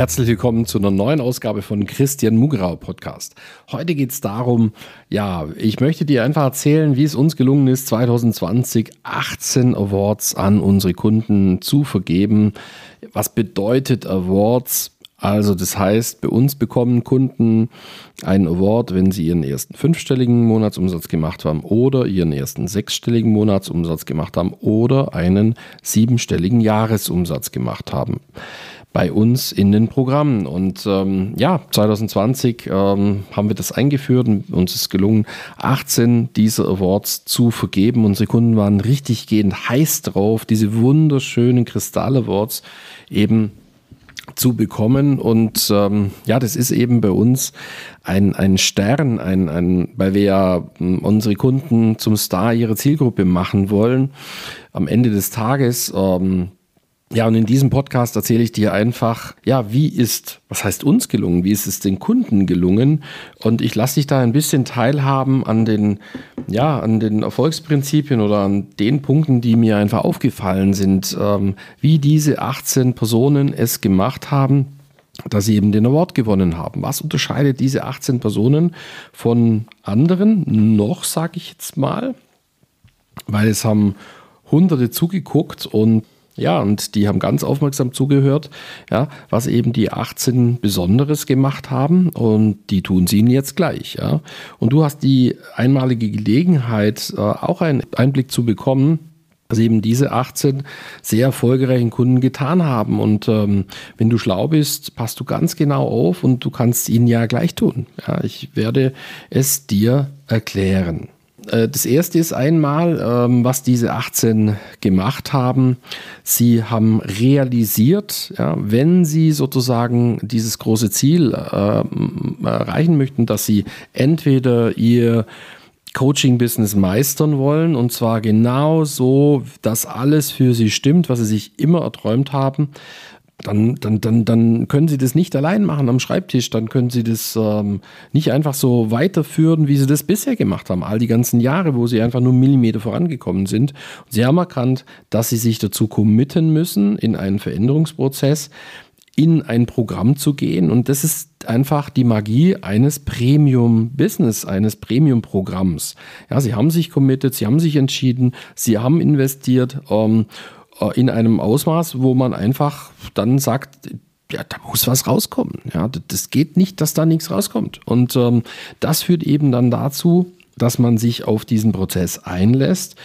Herzlich willkommen zu einer neuen Ausgabe von Christian Mugrau Podcast. Heute geht es darum, ja, ich möchte dir einfach erzählen, wie es uns gelungen ist, 2020 18 Awards an unsere Kunden zu vergeben. Was bedeutet Awards? Also das heißt, bei uns bekommen Kunden einen Award, wenn sie ihren ersten fünfstelligen Monatsumsatz gemacht haben oder ihren ersten sechsstelligen Monatsumsatz gemacht haben oder einen siebenstelligen Jahresumsatz gemacht haben bei uns in den Programmen. Und ähm, ja, 2020 ähm, haben wir das eingeführt und uns ist gelungen, 18 dieser Awards zu vergeben. Unsere Kunden waren richtig gehend heiß drauf, diese wunderschönen Kristall-Awards eben zu bekommen. Und ähm, ja, das ist eben bei uns ein, ein Stern, ein, ein, weil wir ja hm, unsere Kunden zum Star ihrer Zielgruppe machen wollen. Am Ende des Tages ähm, ja, und in diesem Podcast erzähle ich dir einfach, ja, wie ist, was heißt uns gelungen, wie ist es den Kunden gelungen? Und ich lasse dich da ein bisschen teilhaben an den, ja, an den Erfolgsprinzipien oder an den Punkten, die mir einfach aufgefallen sind, ähm, wie diese 18 Personen es gemacht haben, dass sie eben den Award gewonnen haben. Was unterscheidet diese 18 Personen von anderen noch, sage ich jetzt mal? Weil es haben Hunderte zugeguckt und ja, und die haben ganz aufmerksam zugehört, ja, was eben die 18 Besonderes gemacht haben und die tun sie ihnen jetzt gleich, ja. Und du hast die einmalige Gelegenheit, äh, auch einen Einblick zu bekommen, was eben diese 18 sehr erfolgreichen Kunden getan haben. Und ähm, wenn du schlau bist, passt du ganz genau auf und du kannst ihnen ja gleich tun. Ja, ich werde es dir erklären. Äh, das erste ist einmal, ähm, was diese 18 gemacht haben. Sie haben realisiert, ja, wenn sie sozusagen dieses große Ziel äh, erreichen möchten, dass sie entweder ihr Coaching-Business meistern wollen und zwar genau so, dass alles für sie stimmt, was sie sich immer erträumt haben, dann, dann, dann, dann können Sie das nicht allein machen am Schreibtisch, dann können Sie das ähm, nicht einfach so weiterführen, wie Sie das bisher gemacht haben, all die ganzen Jahre, wo Sie einfach nur Millimeter vorangekommen sind. Und Sie haben erkannt, dass Sie sich dazu committen müssen, in einen Veränderungsprozess, in ein Programm zu gehen. Und das ist einfach die Magie eines Premium-Business, eines Premium-Programms. Ja, Sie haben sich committed, Sie haben sich entschieden, Sie haben investiert. Ähm, äh, in einem Ausmaß, wo man einfach dann sagt, ja, da muss was rauskommen. Ja, das geht nicht, dass da nichts rauskommt. Und ähm, das führt eben dann dazu, dass man sich auf diesen Prozess einlässt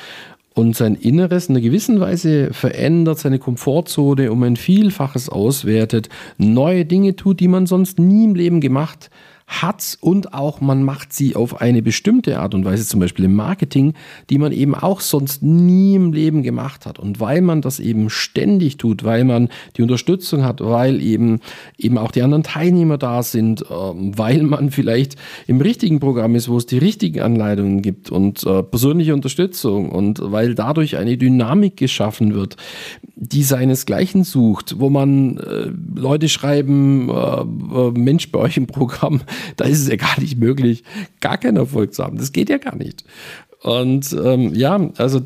und sein Inneres in einer gewissen Weise verändert, seine Komfortzone um ein Vielfaches auswertet, neue Dinge tut, die man sonst nie im Leben gemacht hat und auch man macht sie auf eine bestimmte Art und Weise, zum Beispiel im Marketing, die man eben auch sonst nie im Leben gemacht hat. Und weil man das eben ständig tut, weil man die Unterstützung hat, weil eben eben auch die anderen Teilnehmer da sind, ähm, weil man vielleicht im richtigen Programm ist, wo es die richtigen Anleitungen gibt und äh, persönliche Unterstützung und weil dadurch eine Dynamik geschaffen wird, die seinesgleichen sucht, wo man äh, Leute schreiben, äh, Mensch bei euch im Programm, da ist es ja gar nicht möglich, gar keinen Erfolg zu haben. Das geht ja gar nicht. Und ähm, ja, also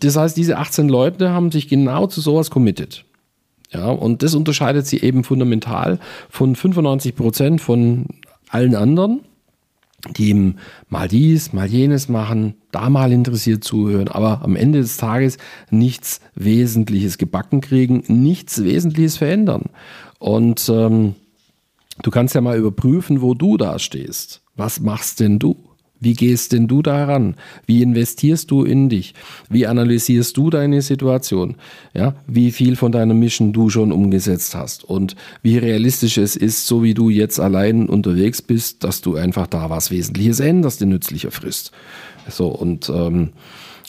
das heißt, diese 18 Leute haben sich genau zu sowas committed. Ja, und das unterscheidet sie eben fundamental von 95 Prozent von allen anderen, die eben mal dies, mal jenes machen, da mal interessiert zuhören, aber am Ende des Tages nichts Wesentliches gebacken kriegen, nichts Wesentliches verändern. Und ähm, Du kannst ja mal überprüfen, wo du da stehst. Was machst denn du? Wie gehst denn du daran? Wie investierst du in dich? Wie analysierst du deine Situation? Ja, wie viel von deiner Mission du schon umgesetzt hast und wie realistisch es ist, so wie du jetzt allein unterwegs bist, dass du einfach da was Wesentliches änderst, den nützlicher frisst. So und ähm,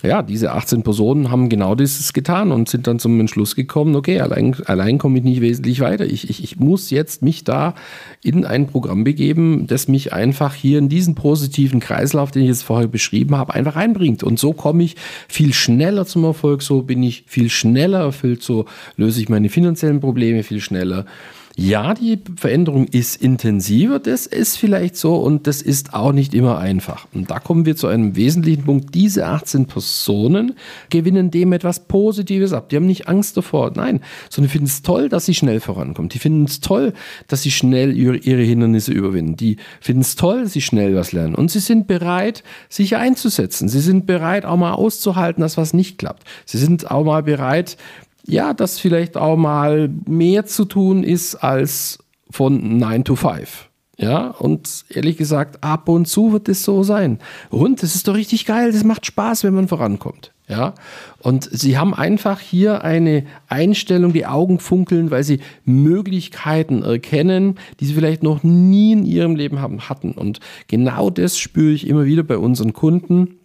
ja, diese 18 Personen haben genau dieses getan und sind dann zum Entschluss gekommen, okay, allein, allein komme ich nicht wesentlich weiter. Ich, ich, ich muss jetzt mich da in ein Programm begeben, das mich einfach hier in diesen positiven Kreislauf, den ich jetzt vorher beschrieben habe, einfach einbringt. Und so komme ich viel schneller zum Erfolg, so bin ich viel schneller erfüllt, so löse ich meine finanziellen Probleme viel schneller. Ja, die Veränderung ist intensiver, das ist vielleicht so und das ist auch nicht immer einfach. Und da kommen wir zu einem wesentlichen Punkt. Diese 18 Personen gewinnen dem etwas Positives ab. Die haben nicht Angst davor, nein, sondern finden es toll, dass sie schnell vorankommt. Die finden es toll, dass sie schnell ihre, ihre Hindernisse überwinden. Die finden es toll, dass sie schnell was lernen. Und sie sind bereit, sich einzusetzen. Sie sind bereit, auch mal auszuhalten, dass was nicht klappt. Sie sind auch mal bereit, ja, dass vielleicht auch mal mehr zu tun ist als von 9 to 5. Ja, und ehrlich gesagt, ab und zu wird es so sein. Und es ist doch richtig geil, das macht Spaß, wenn man vorankommt. Ja, und sie haben einfach hier eine Einstellung, die Augen funkeln, weil sie Möglichkeiten erkennen, die sie vielleicht noch nie in ihrem Leben haben, hatten. Und genau das spüre ich immer wieder bei unseren Kunden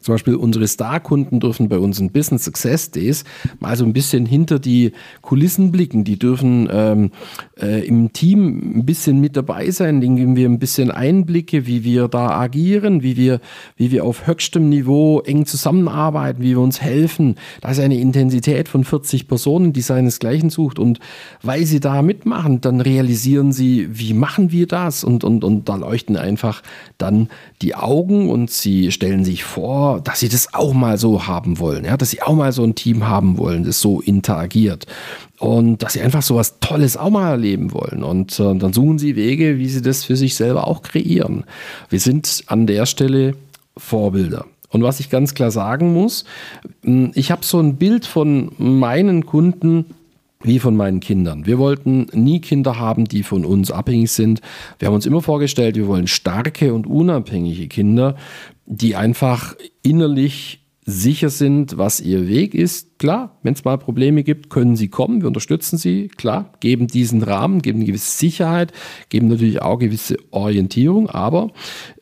zum Beispiel unsere Star-Kunden dürfen bei unseren Business Success Days mal so ein bisschen hinter die Kulissen blicken. Die dürfen ähm, äh, im Team ein bisschen mit dabei sein, denen geben wir ein bisschen Einblicke, wie wir da agieren, wie wir, wie wir auf höchstem Niveau eng zusammenarbeiten, wie wir uns helfen. Da ist eine Intensität von 40 Personen, die seinesgleichen sucht. Und weil sie da mitmachen, dann realisieren sie, wie machen wir das? Und, und, und da leuchten einfach dann die Augen und sie stellen sich vor, dass sie das auch mal so haben wollen, ja, dass sie auch mal so ein Team haben wollen, das so interagiert und dass sie einfach so was Tolles auch mal erleben wollen und äh, dann suchen sie Wege, wie sie das für sich selber auch kreieren. Wir sind an der Stelle Vorbilder. Und was ich ganz klar sagen muss, ich habe so ein Bild von meinen Kunden, wie von meinen Kindern. Wir wollten nie Kinder haben, die von uns abhängig sind. Wir haben uns immer vorgestellt, wir wollen starke und unabhängige Kinder, die einfach innerlich sicher sind, was ihr Weg ist. Klar, wenn es mal Probleme gibt, können sie kommen, wir unterstützen sie, klar, geben diesen Rahmen, geben eine gewisse Sicherheit, geben natürlich auch gewisse Orientierung, aber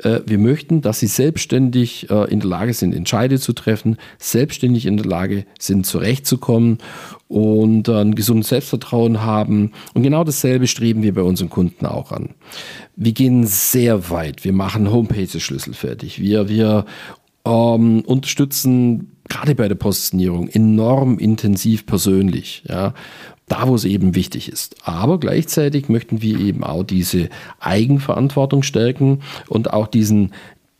äh, wir möchten, dass sie selbstständig äh, in der Lage sind, Entscheide zu treffen, selbstständig in der Lage sind, zurechtzukommen und ein gesundes Selbstvertrauen haben. Und genau dasselbe streben wir bei unseren Kunden auch an. Wir gehen sehr weit. Wir machen Homepage-Schlüssel fertig. Wir, wir ähm, unterstützen gerade bei der Positionierung enorm intensiv persönlich. Ja, da, wo es eben wichtig ist. Aber gleichzeitig möchten wir eben auch diese Eigenverantwortung stärken und auch diesen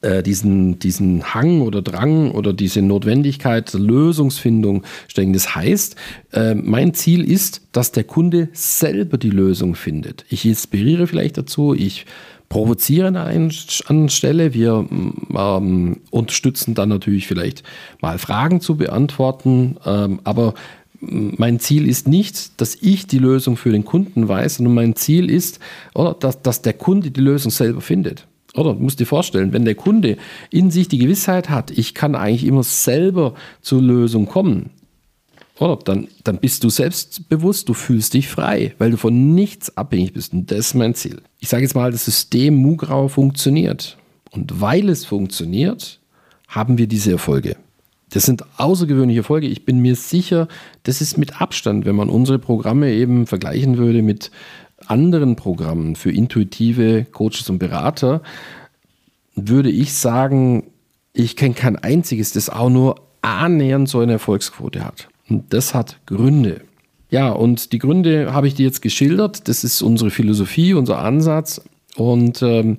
äh, diesen, diesen Hang oder Drang oder diese Notwendigkeit der Lösungsfindung stellen. Das heißt, äh, mein Ziel ist, dass der Kunde selber die Lösung findet. Ich inspiriere vielleicht dazu, ich provoziere an einer Stelle. Wir ähm, unterstützen dann natürlich vielleicht mal Fragen zu beantworten, ähm, aber mein Ziel ist nicht, dass ich die Lösung für den Kunden weiß, sondern mein Ziel ist, oder, dass, dass der Kunde die Lösung selber findet. Oder du musst dir vorstellen, wenn der Kunde in sich die Gewissheit hat, ich kann eigentlich immer selber zur Lösung kommen, oder dann, dann bist du selbstbewusst, du fühlst dich frei, weil du von nichts abhängig bist. Und das ist mein Ziel. Ich sage jetzt mal, das System Mugrau funktioniert. Und weil es funktioniert, haben wir diese Erfolge. Das sind außergewöhnliche Erfolge. Ich bin mir sicher, das ist mit Abstand, wenn man unsere Programme eben vergleichen würde mit anderen Programmen für intuitive Coaches und Berater, würde ich sagen, ich kenne kein einziges, das auch nur annähernd so eine Erfolgsquote hat. Und das hat Gründe. Ja, und die Gründe habe ich dir jetzt geschildert. Das ist unsere Philosophie, unser Ansatz. Und ähm,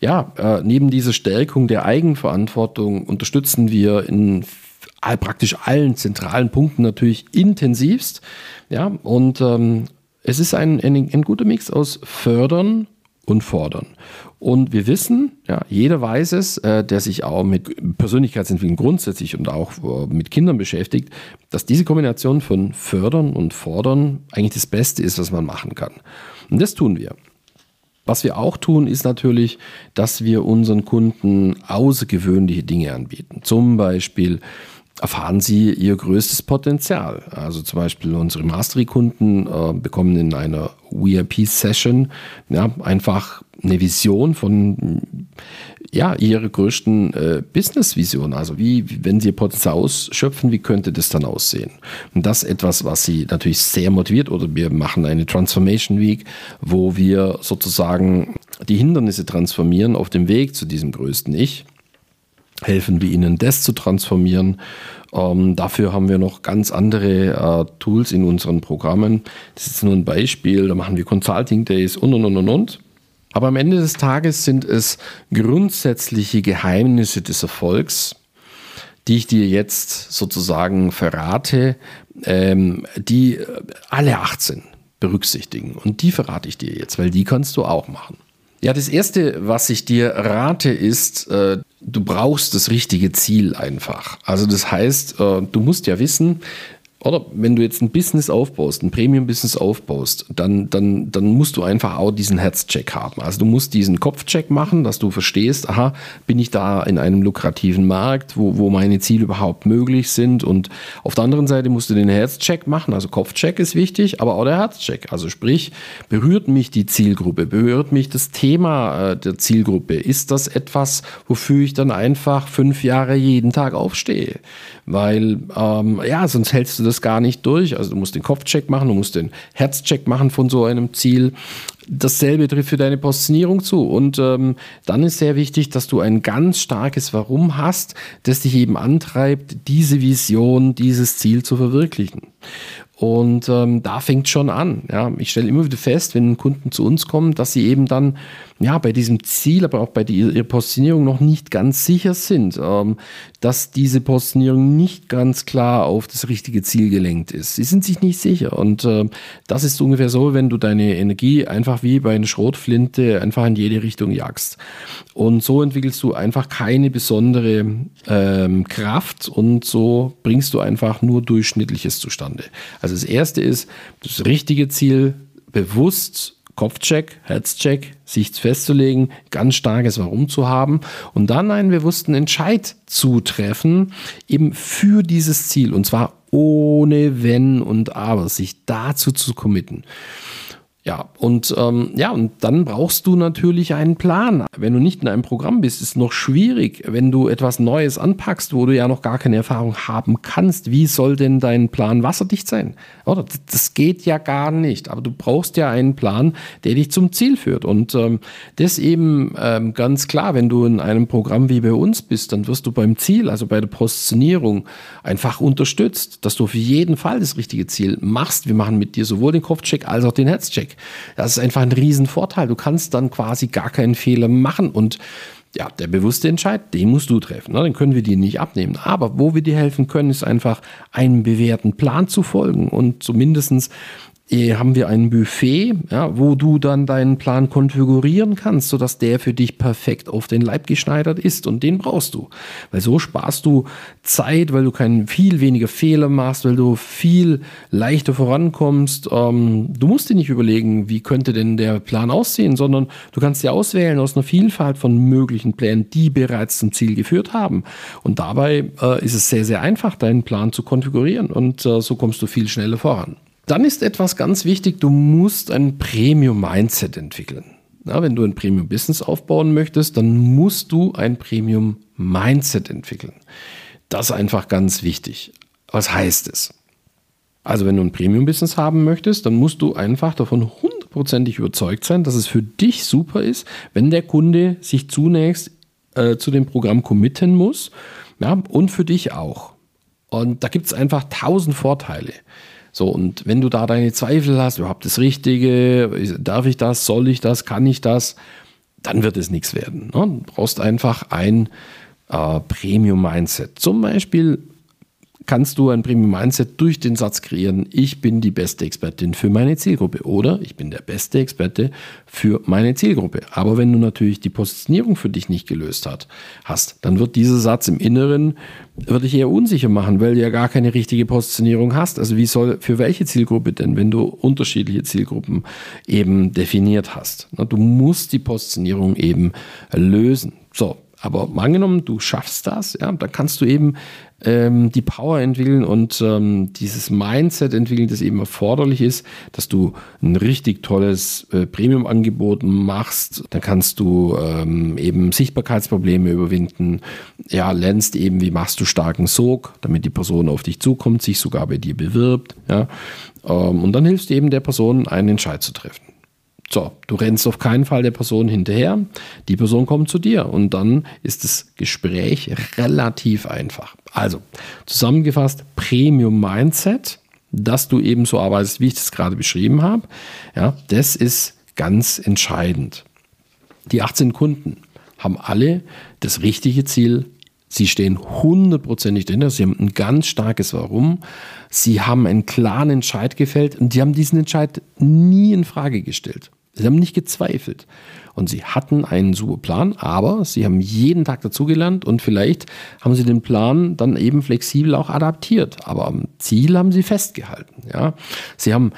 ja, äh, neben dieser Stärkung der Eigenverantwortung unterstützen wir in all, praktisch allen zentralen Punkten natürlich intensivst. Ja, und ähm, es ist ein, ein, ein guter Mix aus Fördern und Fordern. Und wir wissen, ja, jeder weiß es, äh, der sich auch mit Persönlichkeitsentwicklung grundsätzlich und auch äh, mit Kindern beschäftigt, dass diese Kombination von Fördern und Fordern eigentlich das Beste ist, was man machen kann. Und das tun wir. Was wir auch tun, ist natürlich, dass wir unseren Kunden außergewöhnliche Dinge anbieten. Zum Beispiel erfahren sie ihr größtes Potenzial. Also zum Beispiel unsere Mastery-Kunden äh, bekommen in einer VIP-Session ja, einfach eine Vision von ja, ihre größten äh, Business-Visionen. Also wie, wenn sie ihr Potenzial ausschöpfen, wie könnte das dann aussehen? Und das ist etwas, was sie natürlich sehr motiviert. Oder wir machen eine Transformation Week, wo wir sozusagen die Hindernisse transformieren auf dem Weg zu diesem größten Ich. Helfen wir ihnen, das zu transformieren. Ähm, dafür haben wir noch ganz andere äh, Tools in unseren Programmen. Das ist nur ein Beispiel. Da machen wir Consulting Days und und und und und. Aber am Ende des Tages sind es grundsätzliche Geheimnisse des Erfolgs, die ich dir jetzt sozusagen verrate, ähm, die alle 18 berücksichtigen. Und die verrate ich dir jetzt, weil die kannst du auch machen. Ja, das Erste, was ich dir rate, ist, äh, du brauchst das richtige Ziel einfach. Also das heißt, äh, du musst ja wissen, oder wenn du jetzt ein Business aufbaust, ein Premium-Business aufbaust, dann, dann, dann musst du einfach auch diesen Herzcheck haben. Also du musst diesen Kopfcheck machen, dass du verstehst, aha, bin ich da in einem lukrativen Markt, wo, wo meine Ziele überhaupt möglich sind. Und auf der anderen Seite musst du den Herzcheck machen. Also Kopfcheck ist wichtig, aber auch der Herzcheck. Also sprich, berührt mich die Zielgruppe, berührt mich das Thema äh, der Zielgruppe? Ist das etwas, wofür ich dann einfach fünf Jahre jeden Tag aufstehe? Weil, ähm, ja, sonst hältst du das gar nicht durch. Also du musst den Kopfcheck machen, du musst den Herzcheck machen von so einem Ziel. Dasselbe trifft für deine Positionierung zu. Und ähm, dann ist sehr wichtig, dass du ein ganz starkes Warum hast, das dich eben antreibt, diese Vision, dieses Ziel zu verwirklichen. Und ähm, da fängt schon an. Ja. Ich stelle immer wieder fest, wenn Kunden zu uns kommen, dass sie eben dann ja, bei diesem Ziel, aber auch bei die, ihrer Positionierung noch nicht ganz sicher sind, ähm, dass diese Positionierung nicht ganz klar auf das richtige Ziel gelenkt ist. Sie sind sich nicht sicher. Und äh, das ist ungefähr so, wenn du deine Energie einfach wie bei einer Schrotflinte einfach in jede Richtung jagst. Und so entwickelst du einfach keine besondere ähm, Kraft und so bringst du einfach nur Durchschnittliches zustande. Also das erste ist, das richtige Ziel bewusst Kopfcheck, Herzcheck, sich festzulegen, ganz starkes Warum zu haben und dann einen bewussten Entscheid zu treffen, eben für dieses Ziel und zwar ohne Wenn und Aber, sich dazu zu committen. Ja, und ähm, ja, und dann brauchst du natürlich einen Plan. Wenn du nicht in einem Programm bist, ist es noch schwierig, wenn du etwas Neues anpackst, wo du ja noch gar keine Erfahrung haben kannst. Wie soll denn dein Plan wasserdicht sein? Oder das geht ja gar nicht. Aber du brauchst ja einen Plan, der dich zum Ziel führt. Und ähm, das eben ähm, ganz klar, wenn du in einem Programm wie bei uns bist, dann wirst du beim Ziel, also bei der Positionierung, einfach unterstützt, dass du auf jeden Fall das richtige Ziel machst. Wir machen mit dir sowohl den Kopfcheck als auch den Herzcheck. Das ist einfach ein Riesenvorteil. Du kannst dann quasi gar keinen Fehler machen und ja, der bewusste Entscheid, den musst du treffen. Ne? Den können wir dir nicht abnehmen. Aber wo wir dir helfen können, ist einfach einem bewährten Plan zu folgen und zumindestens äh, haben wir ein Buffet, ja, wo du dann deinen Plan konfigurieren kannst, sodass der für dich perfekt auf den Leib geschneidert ist. Und den brauchst du. Weil so sparst du Zeit, weil du keinen viel weniger Fehler machst, weil du viel leichter vorankommst. Ähm, du musst dir nicht überlegen, wie könnte denn der Plan aussehen, sondern du kannst dir auswählen aus einer Vielfalt von möglichen Plänen, die bereits zum Ziel geführt haben. Und dabei äh, ist es sehr, sehr einfach, deinen Plan zu konfigurieren. Und äh, so kommst du viel schneller voran. Dann ist etwas ganz wichtig, du musst ein Premium-Mindset entwickeln. Ja, wenn du ein Premium-Business aufbauen möchtest, dann musst du ein Premium-Mindset entwickeln. Das ist einfach ganz wichtig. Was heißt es? Also wenn du ein Premium-Business haben möchtest, dann musst du einfach davon hundertprozentig überzeugt sein, dass es für dich super ist, wenn der Kunde sich zunächst äh, zu dem Programm committen muss ja, und für dich auch. Und da gibt es einfach tausend Vorteile. So, und wenn du da deine Zweifel hast, überhaupt das Richtige, darf ich das, soll ich das, kann ich das, dann wird es nichts werden. Ne? Du brauchst einfach ein äh, Premium-Mindset. Zum Beispiel kannst du ein Premium Mindset durch den Satz kreieren, ich bin die beste Expertin für meine Zielgruppe oder ich bin der beste Experte für meine Zielgruppe. Aber wenn du natürlich die Positionierung für dich nicht gelöst hat, hast, dann wird dieser Satz im Inneren wird dich eher unsicher machen, weil du ja gar keine richtige Positionierung hast. Also wie soll für welche Zielgruppe denn, wenn du unterschiedliche Zielgruppen eben definiert hast? Du musst die Positionierung eben lösen. So, Aber angenommen, du schaffst das, ja, dann kannst du eben ähm, die Power entwickeln und ähm, dieses Mindset entwickeln, das eben erforderlich ist, dass du ein richtig tolles äh, Premium-Angebot machst. Dann kannst du ähm, eben Sichtbarkeitsprobleme überwinden. Ja, lernst eben, wie machst du starken Sog, damit die Person auf dich zukommt, sich sogar bei dir bewirbt. Ja, ähm, und dann hilfst du eben der Person, einen Entscheid zu treffen. So, du rennst auf keinen Fall der Person hinterher. Die Person kommt zu dir und dann ist das Gespräch relativ einfach. Also, zusammengefasst, Premium Mindset, dass du eben so arbeitest, wie ich das gerade beschrieben habe. Ja, das ist ganz entscheidend. Die 18 Kunden haben alle das richtige Ziel. Sie stehen hundertprozentig dahinter. Sie haben ein ganz starkes Warum. Sie haben einen klaren Entscheid gefällt und die haben diesen Entscheid nie in Frage gestellt. Sie haben nicht gezweifelt. Und sie hatten einen super Plan, aber sie haben jeden Tag dazugelernt und vielleicht haben sie den Plan dann eben flexibel auch adaptiert. Aber am Ziel haben sie festgehalten. Ja. Sie haben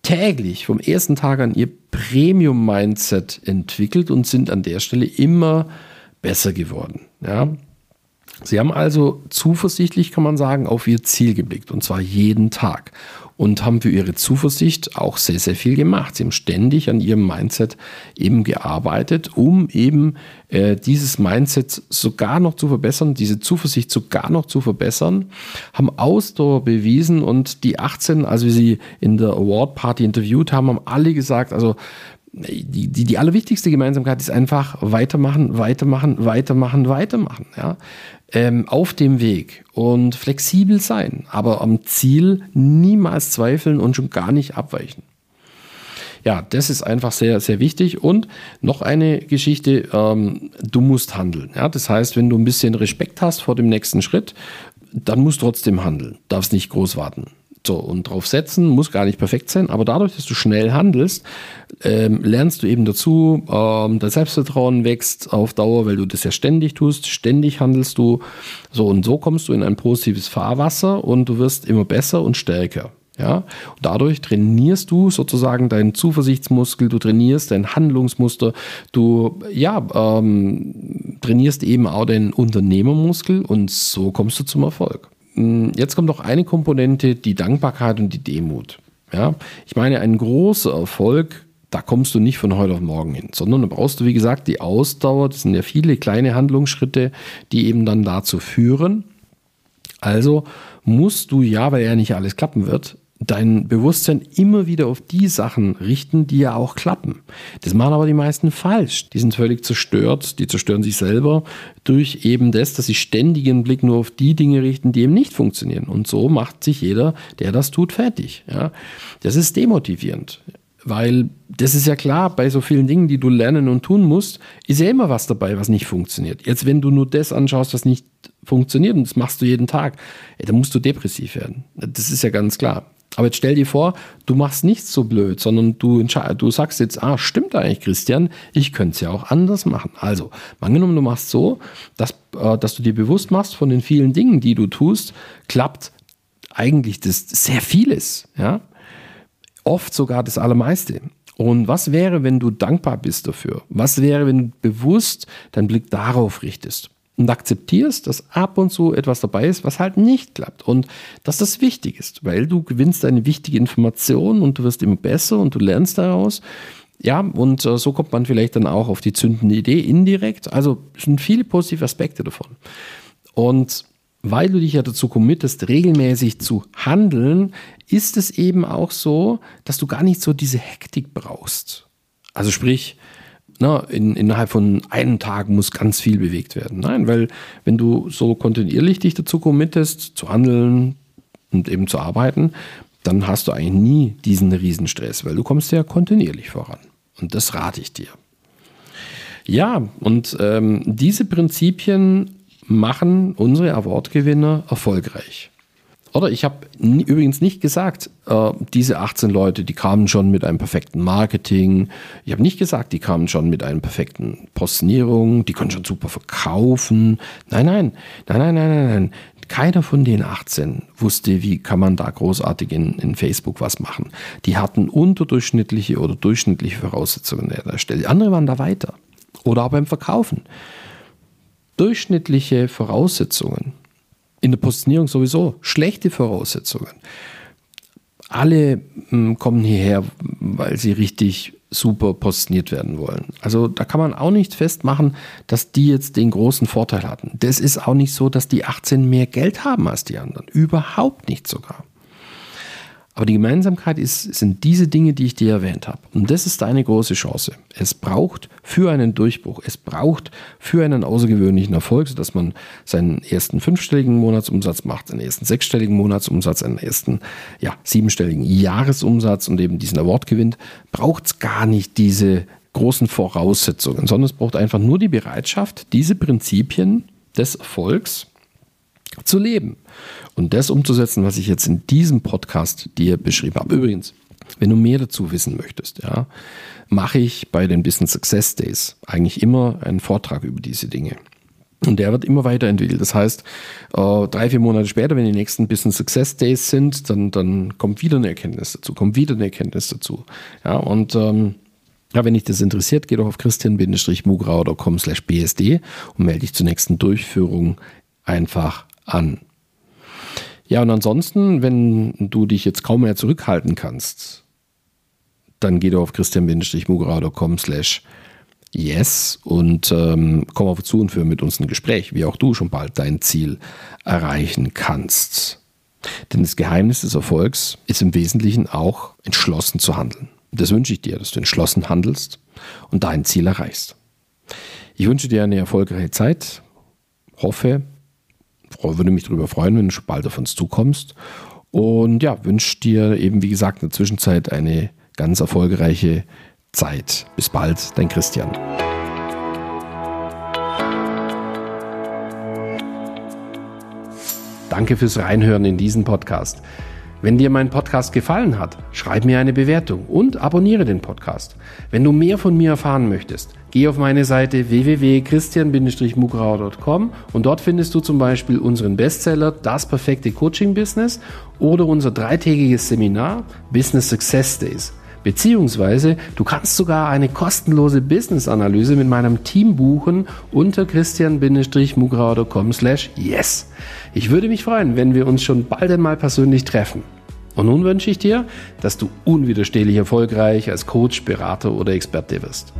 täglich vom ersten Tag an ihr Premium-Mindset entwickelt und sind an der Stelle immer besser geworden. Ja. Sie haben also zuversichtlich, kann man sagen, auf ihr Ziel geblickt und zwar jeden Tag und haben für ihre Zuversicht auch sehr, sehr viel gemacht. Sie haben ständig an ihrem Mindset eben gearbeitet, um eben äh, dieses Mindset sogar noch zu verbessern, diese Zuversicht sogar noch zu verbessern, haben Ausdauer bewiesen und die 18, als wir sie in der Award Party interviewt haben, haben alle gesagt, also die, die, die allerwichtigste Gemeinsamkeit ist einfach weitermachen, weitermachen, weitermachen, weitermachen. Ja? Ähm, auf dem Weg und flexibel sein, aber am Ziel niemals zweifeln und schon gar nicht abweichen. Ja, das ist einfach sehr, sehr wichtig. Und noch eine Geschichte, ähm, du musst handeln. Ja? Das heißt, wenn du ein bisschen Respekt hast vor dem nächsten Schritt, dann musst du trotzdem handeln, darfst nicht groß warten. So, und drauf setzen muss gar nicht perfekt sein, aber dadurch, dass du schnell handelst, ähm, lernst du eben dazu, ähm, dein Selbstvertrauen wächst auf Dauer, weil du das ja ständig tust, ständig handelst du. So, und so kommst du in ein positives Fahrwasser und du wirst immer besser und stärker. Ja, und dadurch trainierst du sozusagen deinen Zuversichtsmuskel, du trainierst dein Handlungsmuster, du ja, ähm, trainierst eben auch deinen Unternehmermuskel und so kommst du zum Erfolg. Hm, jetzt kommt noch eine Komponente, die Dankbarkeit und die Demut. Ja, ich meine, ein großer Erfolg, da kommst du nicht von heute auf morgen hin, sondern da brauchst du, wie gesagt, die Ausdauer. Das sind ja viele kleine Handlungsschritte, die eben dann dazu führen. Also musst du ja, weil ja nicht alles klappen wird, dein Bewusstsein immer wieder auf die Sachen richten, die ja auch klappen. Das machen aber die meisten falsch. Die sind völlig zerstört, die zerstören sich selber durch eben das, dass sie ständigen Blick nur auf die Dinge richten, die eben nicht funktionieren. Und so macht sich jeder, der das tut, fertig. Ja. Das ist demotivierend. Weil das ist ja klar, bei so vielen Dingen, die du lernen und tun musst, ist ja immer was dabei, was nicht funktioniert. Jetzt, wenn du nur das anschaust, was nicht funktioniert, und das machst du jeden Tag, dann musst du depressiv werden. Das ist ja ganz klar. Aber jetzt stell dir vor, du machst nichts so blöd, sondern du, du sagst jetzt, ah, stimmt eigentlich, Christian, ich könnte es ja auch anders machen. Also, angenommen, du machst so, dass, äh, dass du dir bewusst machst von den vielen Dingen, die du tust, klappt eigentlich das sehr vieles, ja. Oft sogar das Allermeiste. Und was wäre, wenn du dankbar bist dafür? Was wäre, wenn du bewusst deinen Blick darauf richtest? Und akzeptierst, dass ab und zu etwas dabei ist, was halt nicht klappt und dass das wichtig ist, weil du gewinnst eine wichtige Information und du wirst immer besser und du lernst daraus. Ja, und äh, so kommt man vielleicht dann auch auf die zündende Idee indirekt. Also sind viele positive Aspekte davon. Und weil du dich ja dazu committest, regelmäßig zu handeln, ist es eben auch so, dass du gar nicht so diese Hektik brauchst. Also sprich, na, in, innerhalb von einem Tag muss ganz viel bewegt werden. Nein, weil wenn du so kontinuierlich dich dazu committest, zu handeln und eben zu arbeiten, dann hast du eigentlich nie diesen Riesenstress, weil du kommst ja kontinuierlich voran. Und das rate ich dir. Ja, und ähm, diese Prinzipien machen unsere Awardgewinner erfolgreich. Oder ich habe übrigens nicht gesagt, äh, diese 18 Leute, die kamen schon mit einem perfekten Marketing. Ich habe nicht gesagt, die kamen schon mit einer perfekten Positionierung, die können schon super verkaufen. Nein, nein, nein, nein, nein, nein, nein. Keiner von den 18 wusste, wie kann man da großartig in, in Facebook was machen. Die hatten unterdurchschnittliche oder durchschnittliche Voraussetzungen an der Stelle. Andere waren da weiter. Oder auch beim Verkaufen. durchschnittliche Voraussetzungen. In der Positionierung sowieso schlechte Voraussetzungen. Alle hm, kommen hierher, weil sie richtig super positioniert werden wollen. Also da kann man auch nicht festmachen, dass die jetzt den großen Vorteil hatten. Das ist auch nicht so, dass die 18 mehr Geld haben als die anderen. Überhaupt nicht sogar. Aber die Gemeinsamkeit ist, sind diese Dinge, die ich dir erwähnt habe. Und das ist deine große Chance. Es braucht für einen Durchbruch, es braucht für einen außergewöhnlichen Erfolg, sodass man seinen ersten fünfstelligen Monatsumsatz macht, seinen ersten sechsstelligen Monatsumsatz, einen ersten ja, siebenstelligen Jahresumsatz und eben diesen Award gewinnt, braucht es gar nicht diese großen Voraussetzungen, sondern es braucht einfach nur die Bereitschaft, diese Prinzipien des Erfolgs zu leben und das umzusetzen, was ich jetzt in diesem Podcast dir beschrieben habe. Übrigens, wenn du mehr dazu wissen möchtest, ja, mache ich bei den Business Success Days eigentlich immer einen Vortrag über diese Dinge. Und der wird immer weiterentwickelt. Das heißt, äh, drei, vier Monate später, wenn die nächsten Business Success Days sind, dann, dann kommt wieder eine Erkenntnis dazu, kommt wieder eine Erkenntnis dazu. Ja, und ähm, ja, wenn dich das interessiert, geh doch auf christian-mugrauer.com slash bsd und melde dich zur nächsten Durchführung einfach an. Ja, und ansonsten, wenn du dich jetzt kaum mehr zurückhalten kannst, dann geh doch auf christian-mugrau.com slash yes und ähm, komm auf zu und führe mit uns ein Gespräch, wie auch du schon bald dein Ziel erreichen kannst. Denn das Geheimnis des Erfolgs ist im Wesentlichen auch entschlossen zu handeln. Das wünsche ich dir, dass du entschlossen handelst und dein Ziel erreichst. Ich wünsche dir eine erfolgreiche Zeit, hoffe, würde mich darüber freuen, wenn du bald auf uns zukommst. Und ja, wünsche dir eben, wie gesagt, in der Zwischenzeit eine ganz erfolgreiche Zeit. Bis bald, dein Christian. Danke fürs Reinhören in diesen Podcast. Wenn dir mein Podcast gefallen hat, schreib mir eine Bewertung und abonniere den Podcast. Wenn du mehr von mir erfahren möchtest, geh auf meine Seite www.christian-mugrauer.com und dort findest du zum Beispiel unseren Bestseller Das perfekte Coaching Business oder unser dreitägiges Seminar Business Success Days. Beziehungsweise du kannst sogar eine kostenlose Business-Analyse mit meinem Team buchen unter christian-mugrauer.com slash yes. Ich würde mich freuen, wenn wir uns schon bald einmal persönlich treffen. Und nun wünsche ich dir, dass du unwiderstehlich erfolgreich als Coach, Berater oder Experte wirst.